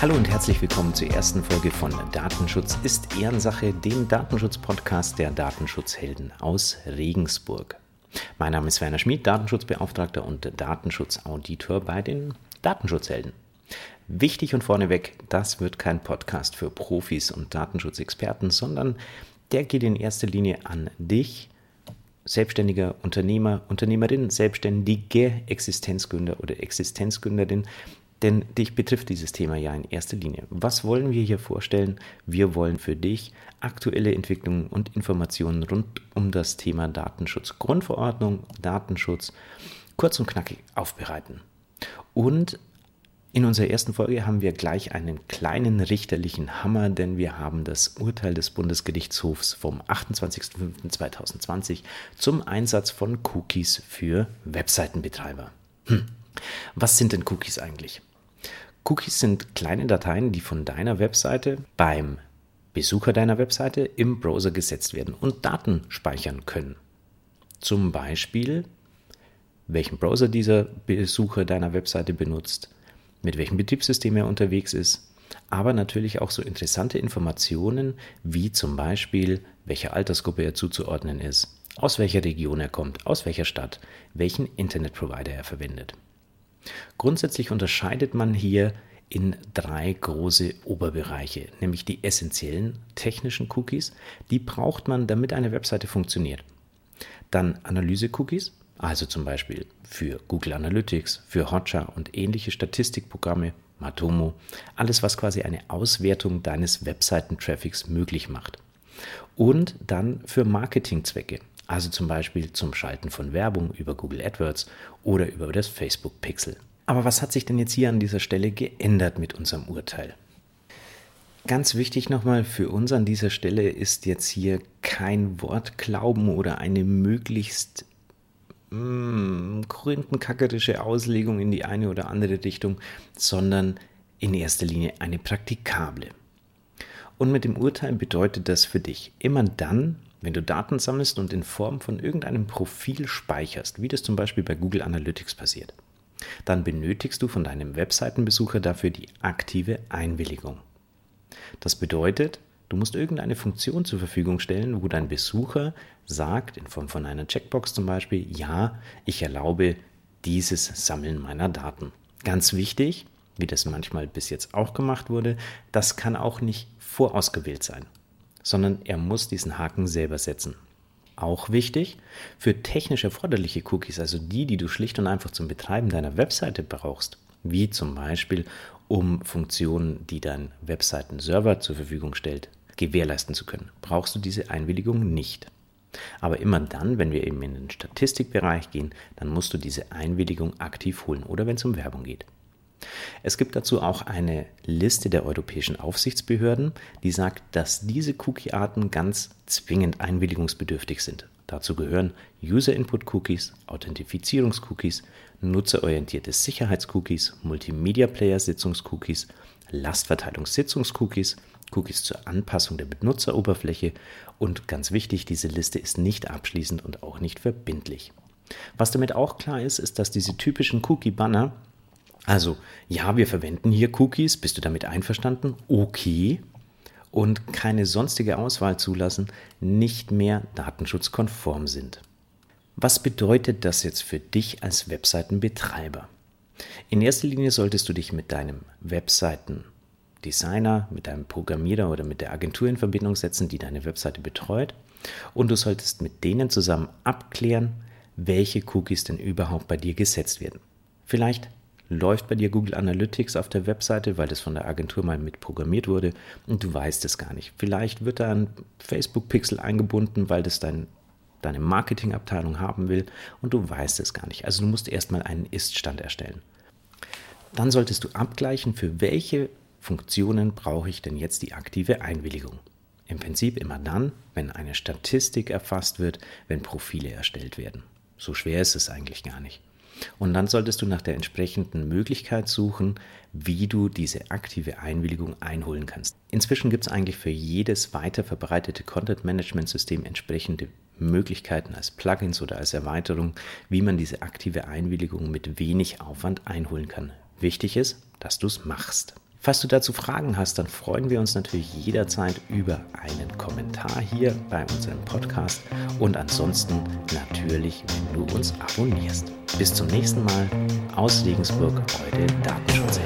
Hallo und herzlich willkommen zur ersten Folge von Datenschutz ist Ehrensache, dem Datenschutz-Podcast der Datenschutzhelden aus Regensburg. Mein Name ist Werner Schmid, Datenschutzbeauftragter und Datenschutzauditor bei den Datenschutzhelden. Wichtig und vorneweg, das wird kein Podcast für Profis und Datenschutzexperten, sondern der geht in erster Linie an dich, selbstständiger Unternehmer, Unternehmerin, selbstständige Existenzgründer oder Existenzgründerin, denn dich betrifft dieses Thema ja in erster Linie. Was wollen wir hier vorstellen? Wir wollen für dich aktuelle Entwicklungen und Informationen rund um das Thema Datenschutz, Grundverordnung, Datenschutz kurz und knackig aufbereiten. Und in unserer ersten Folge haben wir gleich einen kleinen richterlichen Hammer, denn wir haben das Urteil des Bundesgerichtshofs vom 28.05.2020 zum Einsatz von Cookies für Webseitenbetreiber. Hm. Was sind denn Cookies eigentlich? Cookies sind kleine Dateien, die von deiner Webseite beim Besucher deiner Webseite im Browser gesetzt werden und Daten speichern können. Zum Beispiel, welchen Browser dieser Besucher deiner Webseite benutzt, mit welchem Betriebssystem er unterwegs ist, aber natürlich auch so interessante Informationen wie zum Beispiel, welcher Altersgruppe er zuzuordnen ist, aus welcher Region er kommt, aus welcher Stadt, welchen Internetprovider er verwendet. Grundsätzlich unterscheidet man hier in drei große Oberbereiche, nämlich die essentiellen technischen Cookies, die braucht man, damit eine Webseite funktioniert. Dann Analyse-Cookies, also zum Beispiel für Google Analytics, für Hotjar und ähnliche Statistikprogramme, Matomo, alles was quasi eine Auswertung deines Webseitentraffics möglich macht. Und dann für Marketingzwecke, also zum Beispiel zum Schalten von Werbung über Google AdWords oder über das Facebook Pixel. Aber was hat sich denn jetzt hier an dieser Stelle geändert mit unserem Urteil? Ganz wichtig nochmal für uns an dieser Stelle ist jetzt hier kein Wortglauben oder eine möglichst mm, korinthenkackerisch Auslegung in die eine oder andere Richtung, sondern in erster Linie eine praktikable. Und mit dem Urteil bedeutet das für dich immer dann, wenn du Daten sammelst und in Form von irgendeinem Profil speicherst, wie das zum Beispiel bei Google Analytics passiert, dann benötigst du von deinem Webseitenbesucher dafür die aktive Einwilligung. Das bedeutet, du musst irgendeine Funktion zur Verfügung stellen, wo dein Besucher sagt, in Form von einer Checkbox zum Beispiel, ja, ich erlaube dieses Sammeln meiner Daten. Ganz wichtig, wie das manchmal bis jetzt auch gemacht wurde, das kann auch nicht vorausgewählt sein sondern er muss diesen Haken selber setzen. Auch wichtig, für technisch erforderliche Cookies, also die, die du schlicht und einfach zum Betreiben deiner Webseite brauchst, wie zum Beispiel um Funktionen, die dein Webseitenserver zur Verfügung stellt, gewährleisten zu können, brauchst du diese Einwilligung nicht. Aber immer dann, wenn wir eben in den Statistikbereich gehen, dann musst du diese Einwilligung aktiv holen oder wenn es um Werbung geht. Es gibt dazu auch eine Liste der europäischen Aufsichtsbehörden, die sagt, dass diese Cookie-Arten ganz zwingend einwilligungsbedürftig sind. Dazu gehören User-Input-Cookies, Authentifizierungs-Cookies, nutzerorientierte Sicherheits-Cookies, Multimedia-Player-Sitzungs-Cookies, Lastverteilungssitzungs-Cookies, Cookies zur Anpassung der Benutzeroberfläche und ganz wichtig, diese Liste ist nicht abschließend und auch nicht verbindlich. Was damit auch klar ist, ist, dass diese typischen Cookie-Banner also, ja, wir verwenden hier Cookies. Bist du damit einverstanden? Okay. Und keine sonstige Auswahl zulassen, nicht mehr datenschutzkonform sind. Was bedeutet das jetzt für dich als Webseitenbetreiber? In erster Linie solltest du dich mit deinem Webseitendesigner, mit deinem Programmierer oder mit der Agentur in Verbindung setzen, die deine Webseite betreut. Und du solltest mit denen zusammen abklären, welche Cookies denn überhaupt bei dir gesetzt werden. Vielleicht läuft bei dir Google Analytics auf der Webseite, weil das von der Agentur mal mit programmiert wurde und du weißt es gar nicht. Vielleicht wird da ein Facebook-Pixel eingebunden, weil das dein, deine Marketingabteilung haben will und du weißt es gar nicht. Also du musst erstmal einen Ist-Stand erstellen. Dann solltest du abgleichen, für welche Funktionen brauche ich denn jetzt die aktive Einwilligung. Im Prinzip immer dann, wenn eine Statistik erfasst wird, wenn Profile erstellt werden. So schwer ist es eigentlich gar nicht. Und dann solltest du nach der entsprechenden Möglichkeit suchen, wie du diese aktive Einwilligung einholen kannst. Inzwischen gibt es eigentlich für jedes weiter verbreitete Content-Management-System entsprechende Möglichkeiten als Plugins oder als Erweiterung, wie man diese aktive Einwilligung mit wenig Aufwand einholen kann. Wichtig ist, dass du es machst. Falls du dazu Fragen hast, dann freuen wir uns natürlich jederzeit über einen Kommentar hier bei unserem Podcast und ansonsten natürlich, wenn du uns abonnierst. Bis zum nächsten Mal aus Regensburg, eure Datenschutz.